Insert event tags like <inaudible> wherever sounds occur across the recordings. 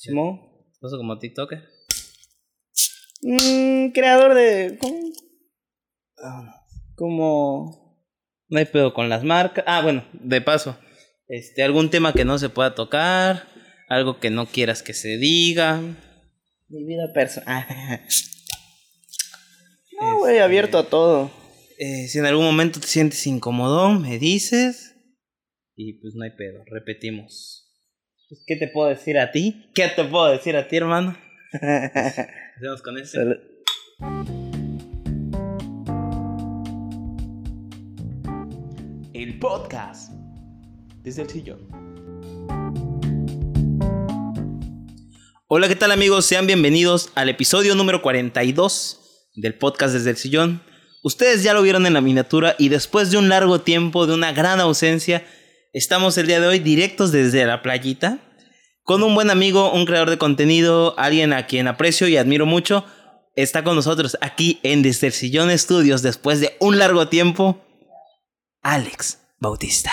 Simón. ¿Uso como TikToker? Mm, creador de. ¿cómo? Como. No hay pedo con las marcas. Ah, bueno, de paso. Este, algún tema que no se pueda tocar, algo que no quieras que se diga. Mi vida personal. no, güey, abierto a todo. Eh, si en algún momento te sientes incómodo, me dices. Y pues no hay pedo, repetimos. Pues, ¿Qué te puedo decir a ti? ¿Qué te puedo decir a ti, hermano? <laughs> Hacemos con eso. El podcast desde el sillón. Hola, ¿qué tal amigos? Sean bienvenidos al episodio número 42 del podcast desde el sillón. Ustedes ya lo vieron en la miniatura y después de un largo tiempo, de una gran ausencia, estamos el día de hoy directos desde la playita con un buen amigo, un creador de contenido, alguien a quien aprecio y admiro mucho. Está con nosotros aquí en Desde el Sillón Estudios después de un largo tiempo, Alex Bautista.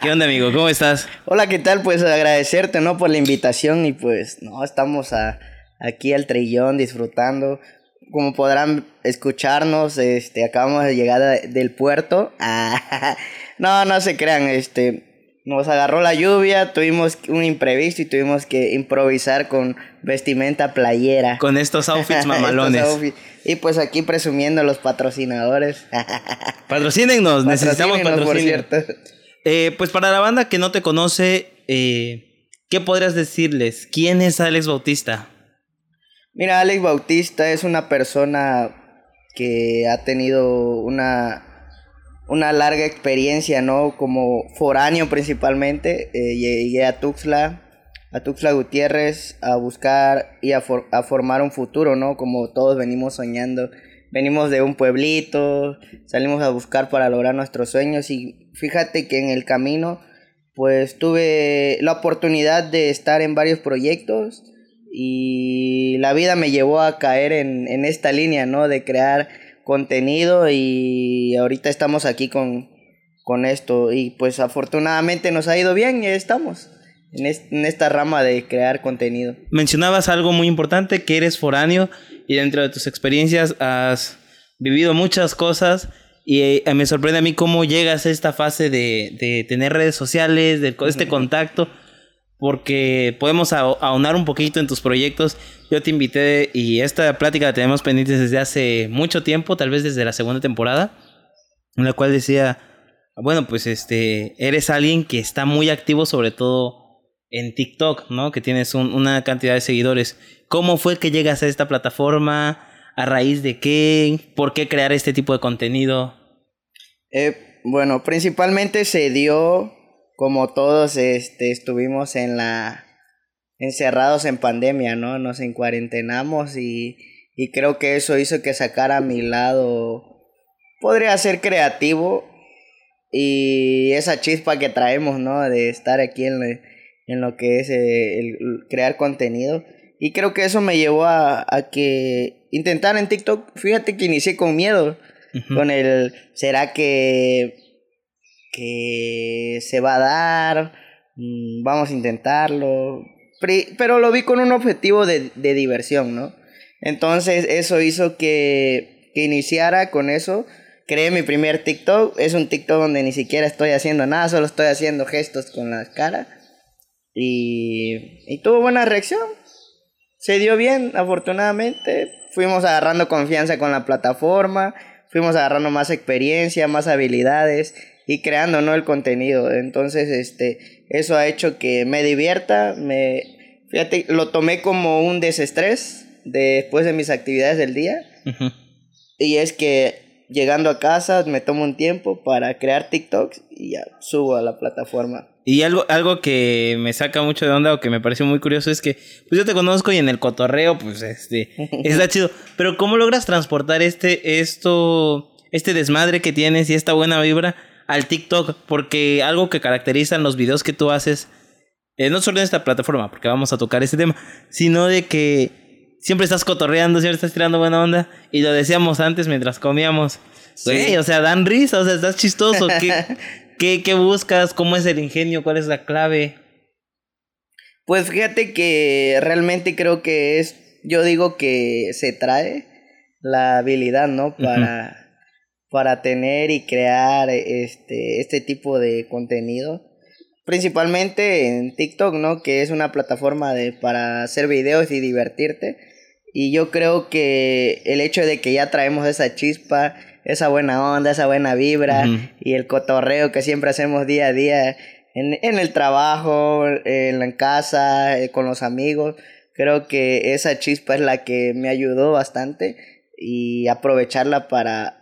¿Qué onda, amigo? ¿Cómo estás? Hola, ¿qué tal? Pues agradecerte, ¿no? Por la invitación y pues, no, estamos aquí al trillón disfrutando. Como podrán escucharnos, este, acabamos de llegar del puerto. No, no se crean, este, nos agarró la lluvia, tuvimos un imprevisto y tuvimos que improvisar con vestimenta playera. Con estos outfits <laughs> mamalones. Y pues aquí presumiendo los patrocinadores. <laughs> Patrocínennos, necesitamos patrocinio. Eh, pues para la banda que no te conoce, eh, ¿qué podrías decirles? ¿Quién es Alex Bautista? Mira, Alex Bautista es una persona que ha tenido una una larga experiencia, ¿no? Como foráneo principalmente, eh, llegué a Tuxtla, a Tuxtla Gutiérrez a buscar y a, formar un futuro, ¿no? Como todos venimos soñando. Venimos de un pueblito, salimos a buscar para lograr nuestros sueños y fíjate que en el camino pues tuve la oportunidad de estar en varios proyectos y la vida me llevó a caer en, en esta línea, ¿no? De crear contenido y ahorita estamos aquí con, con esto. Y pues afortunadamente nos ha ido bien y estamos en, en esta rama de crear contenido. Mencionabas algo muy importante, que eres foráneo y dentro de tus experiencias has vivido muchas cosas y eh, me sorprende a mí cómo llegas a esta fase de, de tener redes sociales, de este contacto porque podemos aunar un poquito en tus proyectos. Yo te invité y esta plática la tenemos pendiente desde hace mucho tiempo, tal vez desde la segunda temporada, en la cual decía, bueno, pues este, eres alguien que está muy activo sobre todo en TikTok, ¿no? Que tienes una cantidad de seguidores. ¿Cómo fue que llegas a esta plataforma? ¿A raíz de qué? ¿Por qué crear este tipo de contenido? Eh, bueno, principalmente se dio como todos este, estuvimos en la encerrados en pandemia, ¿no? Nos encuarentenamos y, y creo que eso hizo que sacara mi lado, podría ser creativo y esa chispa que traemos, ¿no? De estar aquí en, en lo que es eh, el, crear contenido. Y creo que eso me llevó a, a que intentar en TikTok, fíjate que inicié con miedo, con el, ¿será que que se va a dar, mm, vamos a intentarlo, pero lo vi con un objetivo de, diversión, ¿no? Entonces eso hizo que, que iniciara con eso. Creé mi primer TikTok. Es un TikTok donde ni siquiera estoy haciendo nada, solo estoy haciendo gestos con la cara. Y, y tuvo buena reacción. Se dio bien, afortunadamente. Fuimos agarrando confianza con la plataforma. Fuimos agarrando más experiencia, más habilidades y creando no el contenido. Entonces este eso ha hecho que me divierta me fíjate lo tomé como un desestrés después de mis actividades del día. Y es que llegando a casa me tomo un tiempo para crear TikToks y ya subo a la plataforma. Y algo, algo que me saca mucho de onda o que me pareció muy curioso es que, pues yo te conozco y en el cotorreo, pues este, <laughs> está chido. Pero ¿cómo logras transportar este, esto, este desmadre que tienes y esta buena vibra al TikTok, porque algo que caracteriza en los videos que tú haces, eh, no solo en esta plataforma, porque vamos a tocar este tema, sino de que siempre estás cotorreando, siempre estás tirando buena onda, y lo decíamos antes mientras comíamos. Sí. o sea, dan risa, o sea, estás chistoso. ¿Qué, <laughs> qué, qué buscas? ¿Cómo es el ingenio? ¿Cuál es la clave? Pues fíjate que realmente creo que es, yo digo que se trae la habilidad, ¿no? Para, para tener y crear este, este tipo de contenido. Principalmente en TikTok, ¿no? Que es una plataforma de, para hacer videos y divertirte. Y yo creo que el hecho de que ya traemos esa chispa, esa buena onda, esa buena vibra y el cotorreo que siempre hacemos día a día en, en el trabajo, en la casa, eh, con los amigos, creo que esa chispa es la que me ayudó bastante y aprovecharla para,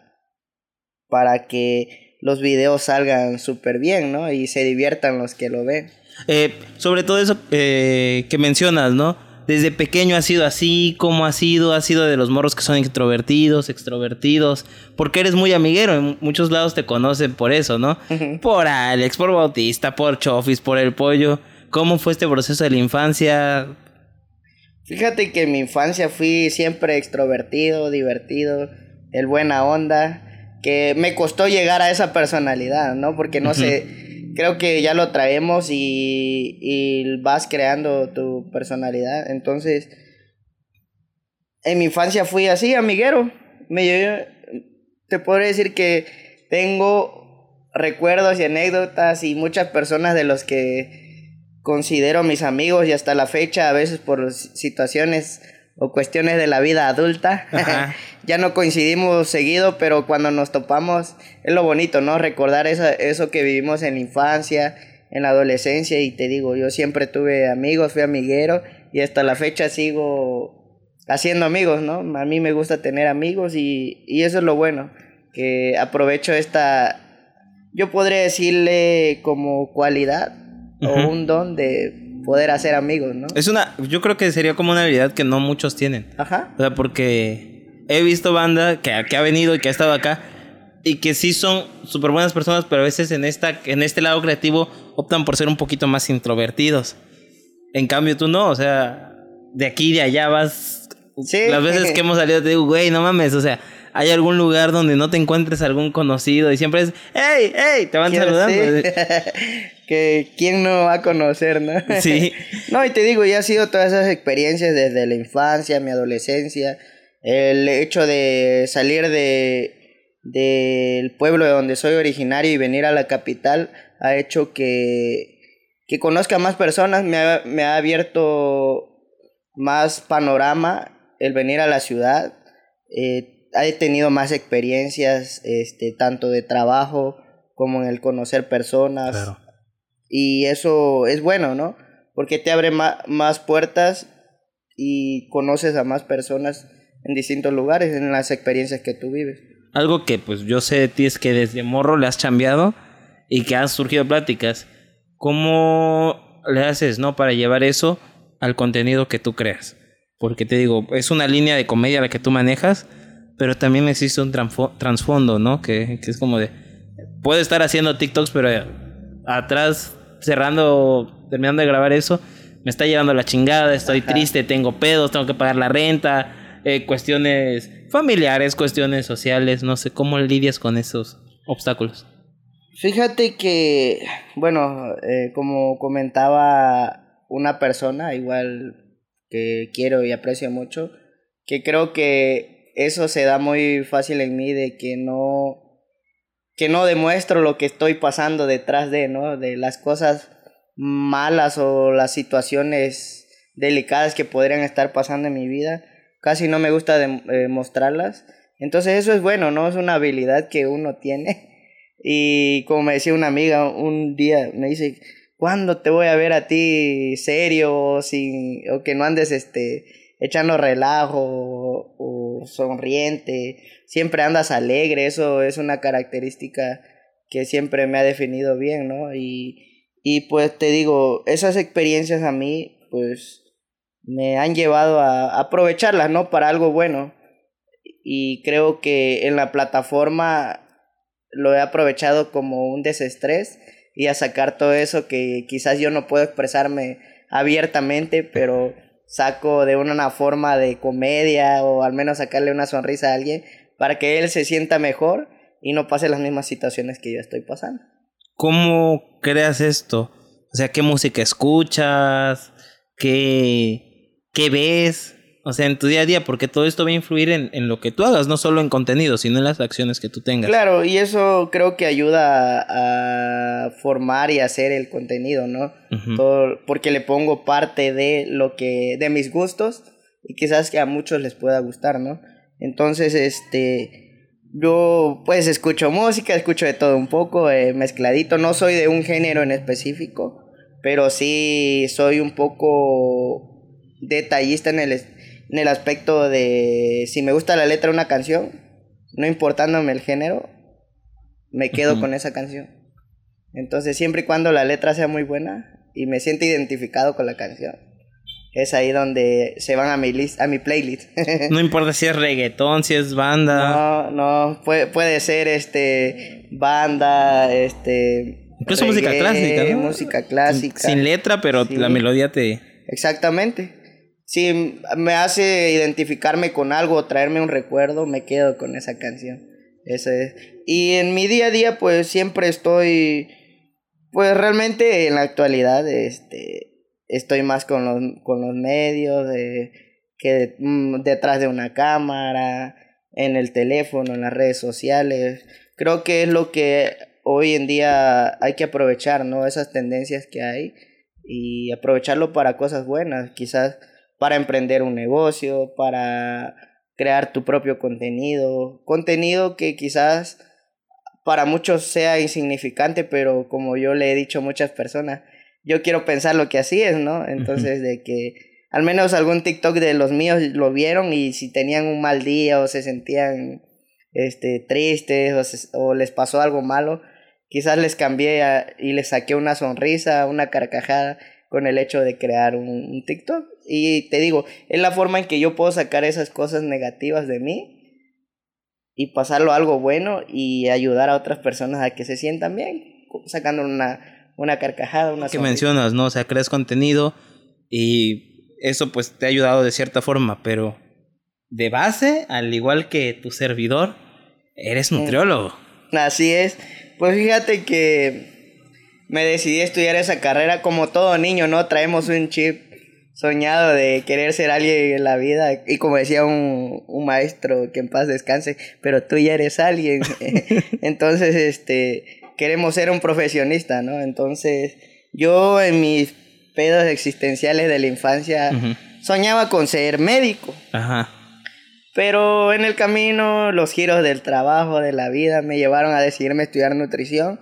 para que los videos salgan súper bien, ¿no? Y se diviertan los que lo ven. Eh, sobre todo eso eh, que mencionas, ¿no? desde pequeño ha sido así, como ha sido, ha sido de los morros que son introvertidos, extrovertidos, porque eres muy amiguero, en muchos lados te conocen por eso, ¿no? Por Alex, por Bautista, por Chofis, por el pollo. ¿Cómo fue este proceso de la infancia? Fíjate que en mi infancia fui siempre extrovertido, divertido, el buena onda, que me costó llegar a esa personalidad, ¿no? Porque no sé creo que ya lo traemos y, vas creando tu personalidad. Entonces, en mi infancia fui así, amiguero. Me, te podría decir que tengo recuerdos y anécdotas y muchas personas de los que considero mis amigos y hasta la fecha, a veces por situaciones o cuestiones de la vida adulta. <laughs> ya no coincidimos seguido, pero cuando nos topamos es lo bonito, ¿no? Recordar esa, eso que vivimos en la infancia, en la adolescencia y te digo, yo siempre tuve amigos, fui amiguero y hasta la fecha sigo haciendo amigos, ¿no? A mí me gusta tener amigos y, y eso es lo bueno, que aprovecho esta, yo podría decirle como cualidad o un don de poder hacer amigos, ¿no? Es una, yo creo que sería como una habilidad que no muchos tienen. Ajá. O sea, porque he visto banda que, que ha venido y que ha estado acá y que sí son súper buenas personas, pero a veces en, esta, en este lado creativo optan por ser un poquito más introvertidos. En cambio tú no, o sea, de aquí y de allá vas... Sí. Las veces que hemos salido te digo, güey, no mames, o sea, hay algún lugar donde no te encuentres algún conocido y siempre es, hey, hey, te van saludando. <laughs> que quién no va a conocer, ¿no? <laughs> Sí. no, y te digo, ya ha sido todas esas experiencias desde la infancia, mi adolescencia, el hecho de salir de del pueblo de donde soy originario y venir a la capital ha hecho que, que conozca más personas, me ha, me ha abierto más panorama el venir a la ciudad. Eh, he tenido más experiencias, este, tanto de trabajo como en el conocer personas. Y eso es bueno, ¿no? Porque te abre más puertas y conoces a más personas en distintos lugares, en las experiencias que tú vives. Algo que pues yo sé de ti es que desde morro le has cambiado y que han surgido pláticas. ¿Cómo le haces, no, para llevar eso al contenido que tú creas? Porque te digo, es una línea de comedia la que tú manejas, pero también existe un trasfondo, ¿no? Que, que, es como de, puedo estar haciendo TikToks, pero atrás, cerrando, terminando de grabar eso, me está llevando la chingada, estoy triste, tengo pedos, tengo que pagar la renta, eh, cuestiones familiares, cuestiones sociales, no sé, ¿cómo lidias con esos obstáculos? Fíjate que, bueno, eh, como comentaba una persona, igual que quiero y aprecio mucho, que creo que eso se da muy fácil en mí de que no que no demuestro lo que estoy pasando detrás de, ¿no? De las cosas malas o las situaciones delicadas que podrían estar pasando en mi vida. Casi no me gusta demostrarlas. Entonces eso es bueno, ¿no? Es una habilidad que uno tiene. <laughs> Y como me decía una amiga un día, me dice, ¿cuándo te voy a ver a ti serio o, sin, o que no andes este, echando relajo sonriente, siempre andas alegre, eso es una característica que siempre me ha definido bien, ¿no? Y, y pues te digo, esas experiencias a mí, pues me han llevado a aprovecharlas, ¿no? Para algo bueno. Y creo que en la plataforma lo he aprovechado como un desestrés y a sacar todo eso que quizás yo no puedo expresarme abiertamente, pero saco de una forma de comedia o al menos sacarle una sonrisa a alguien para que él se sienta mejor y no pase las mismas situaciones que yo estoy pasando. ¿Cómo creas esto? O sea, ¿qué música escuchas? ¿Qué, qué ves? O sea, en tu día a día, porque todo esto va a influir en, en, lo que tú hagas, no solo en contenido, sino en las acciones que tú tengas. Claro, y eso creo que ayuda a, formar y hacer el contenido, ¿no? Uh -huh. Todo, porque le pongo parte de lo que, de mis gustos, y quizás que a muchos les pueda gustar, ¿no? Entonces, este, yo pues escucho música, escucho de todo un poco, eh, mezcladito, no soy de un género en específico, pero sí soy un poco detallista en el en el aspecto de si me gusta la letra de una canción, no importándome el género, me quedo uh -huh. con esa canción. Entonces, siempre y cuando la letra sea muy buena y me siento identificado con la canción, es ahí donde se van a mi list, a mi playlist. no <laughs> importa si es reggaetón, si es banda. No, no, puede, puede ser este banda, este incluso reggae, música clásica, ¿no? Música clásica. Sin letra, pero sí. la melodía te Exactamente si me hace identificarme con algo, traerme un recuerdo, me quedo con esa canción. Eso es. Y en mi día a día, pues siempre estoy, pues realmente en la actualidad, este, estoy más con los, con los medios, de, que mm, detrás de una cámara, en el teléfono, en las redes sociales. Creo que es lo que hoy en día hay que aprovechar, ¿no? Esas tendencias que hay y aprovecharlo para cosas buenas, quizás para emprender un negocio, para crear tu propio contenido, contenido que quizás para muchos sea insignificante, pero como yo le he dicho a muchas personas, yo quiero pensar lo que así es, ¿no? Entonces, de que al menos algún TikTok de los míos lo vieron y si tenían un mal día o se sentían este, tristes o, se, o les pasó algo malo, quizás les cambié a, y les saqué una sonrisa, una carcajada con el hecho de crear un, un, TikTok. Y te digo, es la forma en que yo puedo sacar esas cosas negativas de mí y pasarlo a algo bueno y ayudar a otras personas a que se sientan bien, sacando una, una carcajada, una Que sonrisa. mencionas, ¿no? O sea, creas contenido y eso pues te ha ayudado de cierta forma, pero de base, al igual que tu servidor, eres nutriólogo. Así es. Pues fíjate que me decidí a estudiar esa carrera como todo niño, ¿no? Traemos un chip soñado de querer ser alguien en la vida y como decía un, un maestro que en paz descanse, pero tú ya eres alguien. <laughs> Entonces, este, queremos ser un profesionista, ¿no? Entonces, yo en mis pedos existenciales de la infancia uh -huh. soñaba con ser médico. Ajá. Pero en el camino, los giros del trabajo, de la vida, me llevaron a decidirme estudiar nutrición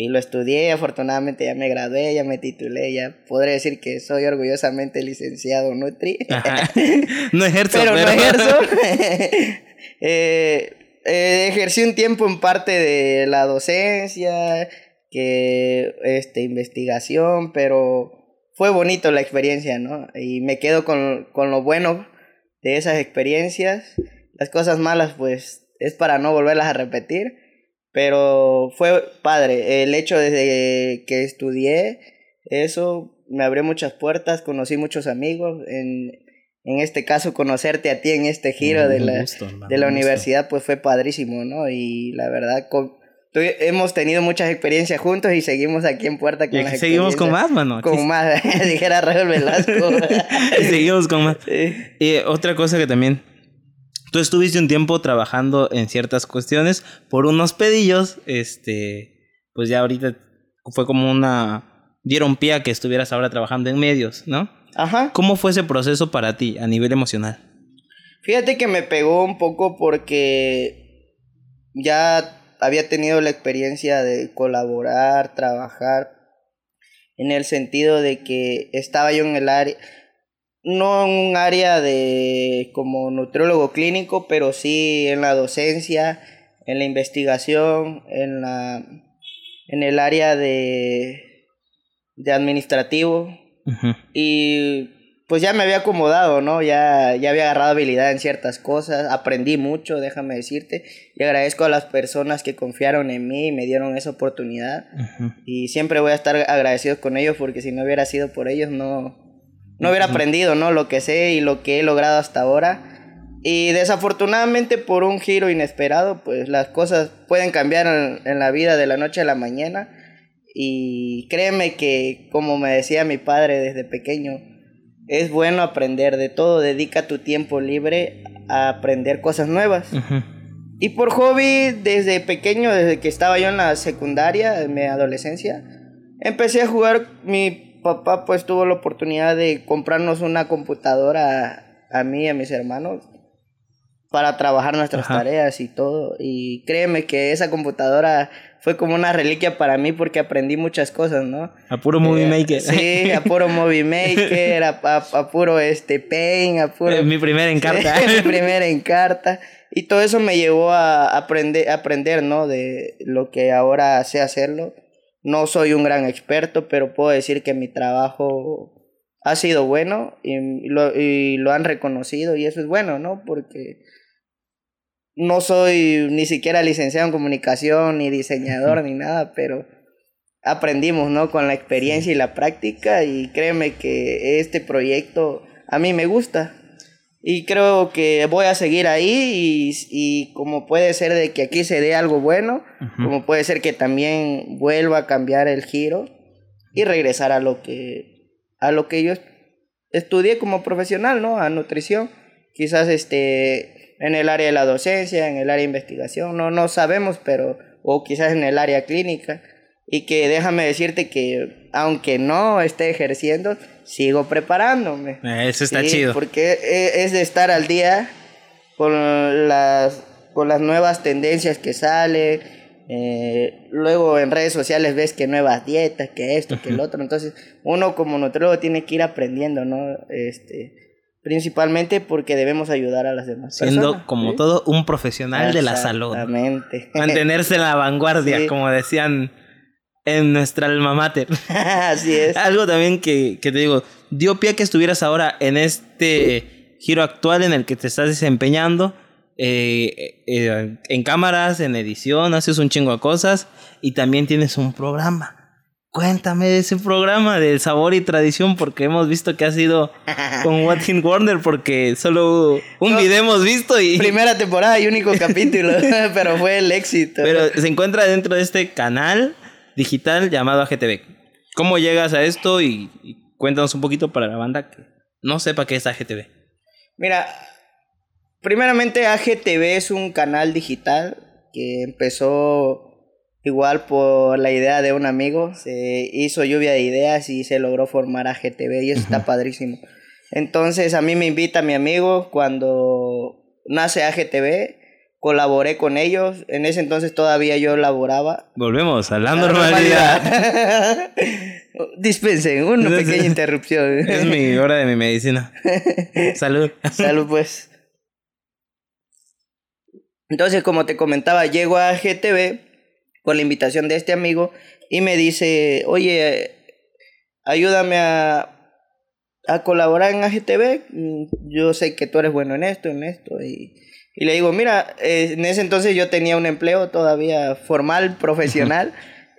y lo estudié, afortunadamente ya me gradué, ya me titulé, ya podré decir que soy orgullosamente licenciado Nutri. <laughs> no ejerzo, pero, pero... no ejerzo. <laughs> eh, eh, ejercí un tiempo en parte de la docencia, que este, investigación, pero fue bonito la experiencia, ¿no? Y me quedo con, con lo bueno de esas experiencias. Las cosas malas, pues, es para no volverlas a repetir pero fue padre. El hecho de que estudié eso me abrió muchas puertas, conocí muchos amigos. En, en este caso, conocerte a ti en este giro Mm, de la, gusto, de la universidad, pues fue padrísimo, ¿no? Y la verdad, con, tu- hemos tenido muchas experiencias juntos y seguimos aquí en Puerta con Y las seguimos con más, mano. Con más, <laughs> dijera Raúl Velasco. <laughs> y seguimos con más. <laughs> Sí. Y otra cosa que también. Tú estuviste un tiempo trabajando en ciertas cuestiones por unos pedillos. Este. Pues ya ahorita fue como una. Dieron pie a que estuvieras ahora trabajando en medios, ¿no? Ajá. ¿Cómo fue ese proceso para ti a nivel emocional? Fíjate que me pegó un poco porque ya había tenido la experiencia de colaborar, trabajar, en el sentido de que estaba yo en el área, no en un área de como nutriólogo clínico, pero sí en la docencia, en la investigación, en la en el área de de administrativo, y pues ya me había acomodado, ¿no? Ya, ya había agarrado habilidad en ciertas cosas, aprendí mucho, déjame decirte, y agradezco a las personas que confiaron en mí y me dieron esa oportunidad. Y siempre voy a estar agradecido con ellos porque si no hubiera sido por ellos no, no hubiera aprendido, ¿no? Lo que sé y lo que he logrado hasta ahora. Y desafortunadamente por un giro inesperado, pues las cosas pueden cambiar en, en la vida de la noche a la mañana. Y créeme que, como me decía mi padre desde pequeño, es bueno aprender de todo, dedica tu tiempo libre a aprender cosas nuevas. Y por hobby, desde pequeño, desde que estaba yo en la secundaria, en mi adolescencia, empecé a jugar. Mi papá pues tuvo la oportunidad de comprarnos una computadora a, a mí y a mis hermanos para trabajar nuestras Ajá. tareas y todo. Y créeme que esa computadora fue como una reliquia para mí porque aprendí muchas cosas, ¿no? A puro movie Eh, maker. Sí, a puro Movie Maker, a, a- a puro este Paint, a puro... Mi primer encarta. mi primera encarta. <laughs> Y todo eso me llevó a aprender, aprender, ¿no? De lo que ahora sé hacerlo. No soy un gran experto, pero puedo decir que mi trabajo ha sido bueno y lo, y lo han reconocido y eso es bueno, ¿no? Porque no soy ni siquiera licenciado en comunicación, ni diseñador, ni nada, pero aprendimos, ¿no? Con la experiencia y la práctica y créeme que este proyecto a mí me gusta. Y creo que voy a seguir ahí y, y como puede ser de que aquí se dé algo bueno, como puede ser que también vuelva a cambiar el giro y regresar a lo que a lo que yo est- estudié como profesional, ¿no? A nutrición. Quizás este en el área de la docencia, en el área de investigación, no no sabemos, pero o quizás en el área clínica y que déjame decirte que aunque no esté ejerciendo, sigo preparándome. Eso está Sí, chido. Porque e- es de estar al día con las, con las nuevas tendencias que salen. eh, luego en redes sociales ves que nuevas dietas, que esto, que el otro. Entonces, uno como nutriólogo tiene que ir aprendiendo, ¿no? Este, principalmente porque debemos ayudar a las demás Siendo personas. como ¿sí? todo un profesional de la salud. Exactamente. Mantenerse en la vanguardia, <laughs> Sí. como decían en nuestra alma mater. <laughs> Así es. Algo también que, que te digo, dio pie a que estuvieras ahora en este giro actual en el que te estás desempeñando. eh, eh, en cámaras, en edición, haces un chingo de cosas y también tienes un programa. Cuéntame de ese programa del sabor y tradición porque hemos visto que ha sido <laughs> con Watson Warner porque solo un No. video hemos visto y <laughs> Primera temporada y único capítulo, pero fue el éxito. pero se encuentra dentro de este canal digital llamado AGTV. ¿Cómo llegas a esto? Y, y cuéntanos un poquito para la banda que no sepa qué es AGTV. Mira, primeramente AGTV es un canal digital que empezó igual por la idea de un amigo. Se hizo lluvia de ideas y se logró formar AGTV y eso está padrísimo. Entonces a mí me invita mi amigo cuando nace AGTV. Colaboré con ellos. En ese entonces todavía yo laboraba. Volvemos a la La normalidad. normalidad. <laughs> Dispensen, una pequeña interrupción. es mi hora de mi medicina. <laughs> Salud. Salud, pues. Entonces, como te comentaba, llego a GTV por la invitación de este amigo y me dice, oye, ayúdame a, a colaborar en AGTV. Mm, Yo sé que tú eres bueno en esto, en esto. Y, y le digo, mira, eh, en ese entonces yo tenía un empleo todavía formal, profesional.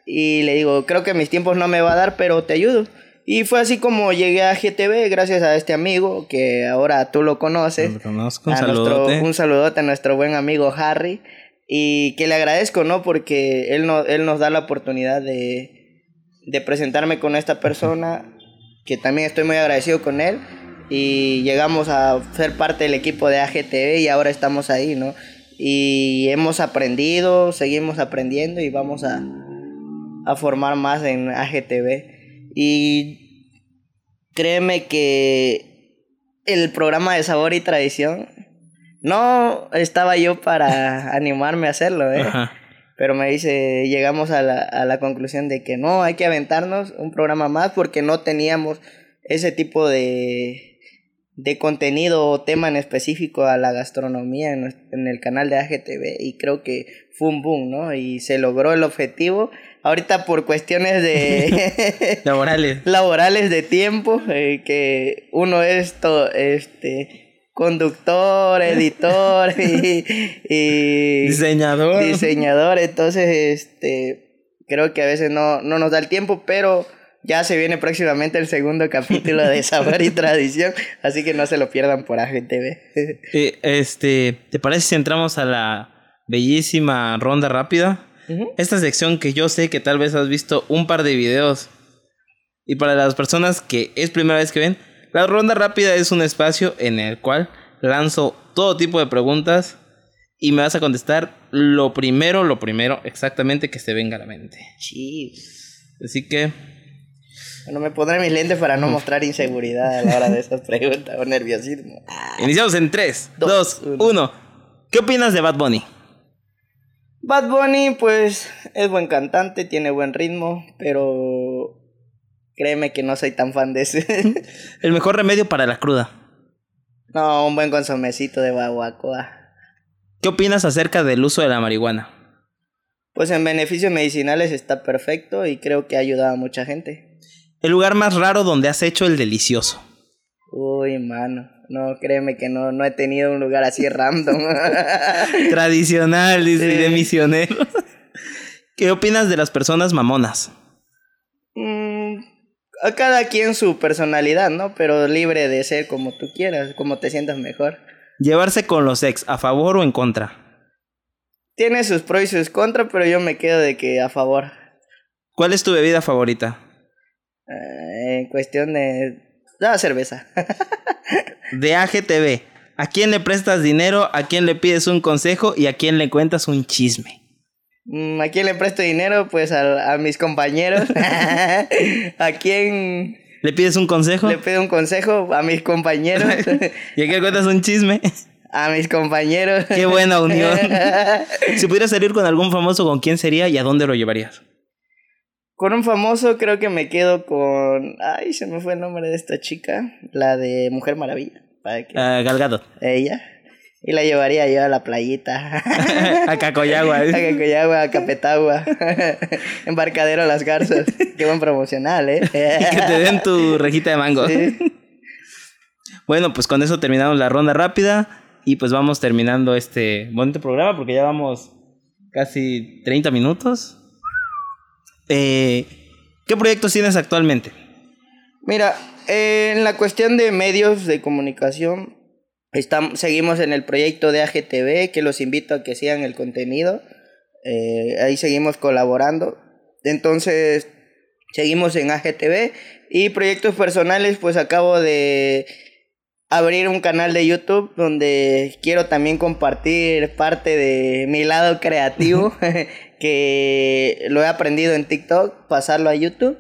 y le digo, creo que mis tiempos no me va a dar, pero te ayudo. Y fue así como llegué a GTV gracias a este amigo que ahora tú lo conoces. Lo conozco, un A nuestro- un saludote a nuestro buen amigo Harry. Y que le agradezco, ¿no? Porque él, no, él nos da la oportunidad de, de presentarme con esta persona. Que también estoy muy agradecido con él. Y llegamos a ser parte del equipo de AGTV y ahora estamos ahí, ¿no? Y hemos aprendido, seguimos aprendiendo y vamos a, a formar más en AGTV. Y créeme que el programa de sabor y tradición no estaba yo para <laughs> animarme a hacerlo, ¿eh? Ajá. Pero me dice, llegamos a la, a la conclusión de que no, hay que aventarnos un programa más porque no teníamos ese tipo de, de contenido o tema en específico a la gastronomía en, en el canal de AGTV y creo que fue un boom, ¿no? Y se logró el objetivo. Ahorita por cuestiones de <laughs> Laborales. <laughs> laborales de tiempo, eh, que uno es to- este conductor, editor <laughs> y, y Diseñador. diseñador, entonces este creo que a veces no, no nos da el tiempo, pero ya se viene próximamente el segundo capítulo de Sabor y <laughs> Tradición, así que no se lo pierdan por AGTV. <laughs> Eh, este, ¿te parece si entramos a la bellísima ronda rápida? Esta sección que yo sé que tal vez has visto un par de videos. Y para las personas que es primera vez que ven, La ronda rápida es un espacio en el cual lanzo todo tipo de preguntas y me vas a contestar lo primero, lo primero exactamente que se venga a la mente. Chis. Así que Bueno, me pondré mis lentes para no mostrar inseguridad a la hora de esas preguntas o nerviosismo. <laughs> Iniciamos en 3, Dos, 2, 1. ¿Qué opinas de Bad Bunny? Bad Bunny, pues, es buen cantante, tiene buen ritmo, pero créeme que no soy tan fan de ese. <laughs> El mejor remedio para la cruda. no, un buen consomecito de baguacoa. ¿Qué opinas acerca del uso de la marihuana? Pues en beneficios medicinales está perfecto y creo que ha ayudado a mucha gente. El lugar más raro donde has hecho el delicioso. Uy, mano. No, créeme que no, no he tenido un lugar así random. <laughs> Tradicional, dice, Sí. de misionero. ¿Qué opinas de las personas mamonas? Mm, a cada quien su personalidad, ¿no? Pero libre de ser como tú quieras, como te sientas mejor. Llevarse con los ex, ¿a favor o en contra? Tiene sus pros y sus contras, pero yo me quedo de que a favor. ¿Cuál es tu bebida favorita? En cuestión de... La cerveza. <laughs> De AGTV. ¿A quién le prestas dinero? ¿A quién le pides un consejo? ¿Y a quién le cuentas un chisme? Mm, ¿A quién le presto dinero? Pues a, a mis compañeros. <laughs> <laughs> ¿A quién ¿Le pides un consejo? le pido un consejo? A mis compañeros. ¿Y a quién le cuentas un chisme? A mis compañeros. Qué buena unión. si pudieras salir con algún famoso, ¿con quién sería y a dónde lo llevarías? Con un famoso creo que me quedo con... Ay, se me fue el nombre de esta chica. La de Mujer Maravilla. Para que... A Galgado. Ella. Y la llevaría yo a la playita. <laughs> a Cacoyagua. a Cacoyagua, a Capetagua. <laughs> Embarcadero Las Garzas. Qué buen promocional, ¿eh? <laughs> y que te den tu rejita de mango. Sí. Bueno, pues con eso terminamos la ronda rápida y pues vamos terminando este bonito programa porque ya vamos casi 30 minutos. Eh, ¿Qué proyectos tienes actualmente? Mira, eh, en la cuestión de medios de comunicación, estamos, seguimos en el proyecto de AGTV, que los invito a que sigan el contenido. Eh, ahí seguimos colaborando. Entonces, seguimos en AGTV. Y proyectos personales, pues acabo de abrir un canal de YouTube donde quiero también compartir parte de mi lado creativo <laughs> que lo he aprendido en TikTok, pasarlo a YouTube.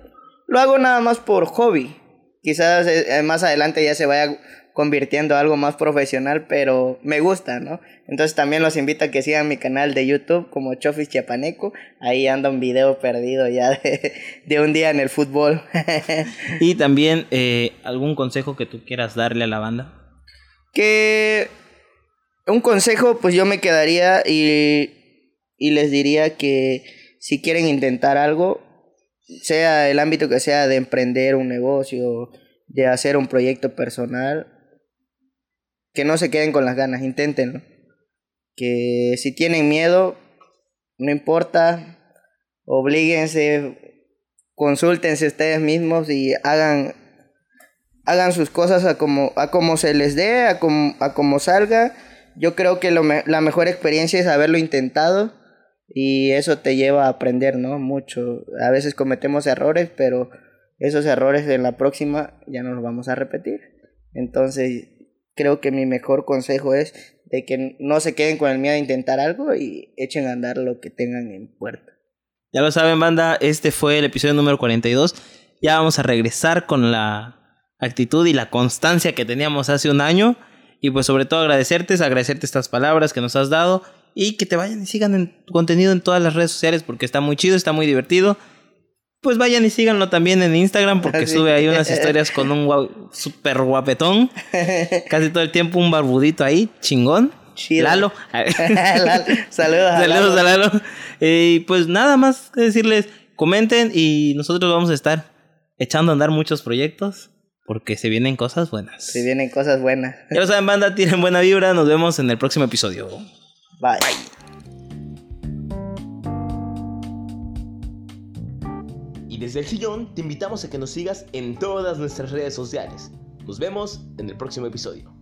Lo hago nada más por hobby. Quizás eh, más adelante ya se vaya convirtiendo a algo más profesional, pero me gusta, ¿no? Entonces también los invito a que sigan mi canal de YouTube como Chofis Chiapaneco. Ahí anda un video perdido ya de, de un día en el fútbol. <laughs> Y también eh, algún consejo que tú quieras darle a la banda. que un consejo, pues yo me quedaría y, y les diría que si quieren intentar algo, sea el ámbito que sea de emprender un negocio, de hacer un proyecto personal, que no se queden con las ganas, inténtenlo. Que si tienen miedo, no importa, oblíguense, consúltense ustedes mismos y hagan hagan sus cosas a como, a como se les dé, a como, a como salga. Yo creo que lo la mejor experiencia es haberlo intentado y eso te lleva a aprender, ¿no? Mucho. A veces cometemos errores, pero esos errores en la próxima ya no los vamos a repetir. Entonces, creo que mi mejor consejo es de que no se queden con el miedo a intentar algo y echen a andar lo que tengan en puerta. Ya lo saben, banda, este fue el episodio número 42. Ya vamos a regresar con la actitud y la constancia que teníamos hace un año. Y pues sobre todo agradecerte, agradecerte estas palabras que nos has dado. Y que te vayan y sigan en tu contenido en todas las redes sociales porque está muy chido, está muy divertido. Pues vayan y síganlo también en Instagram porque <laughs> sube ahí unas historias con un guau- super guapetón. <laughs> Casi todo el tiempo un barbudito ahí, chingón. Chido. Lalo. <laughs> Lalo. Saludos a Saludos Lalo. a Lalo. Y pues nada más que decirles, comenten y nosotros vamos a estar echando a andar muchos proyectos porque se vienen cosas buenas. Si vienen cosas buenas. Ya lo saben, banda, tienen buena vibra. Nos vemos en el próximo episodio. Bye. Desde el sillón te invitamos a que nos sigas en todas nuestras redes sociales. Nos vemos en el próximo episodio.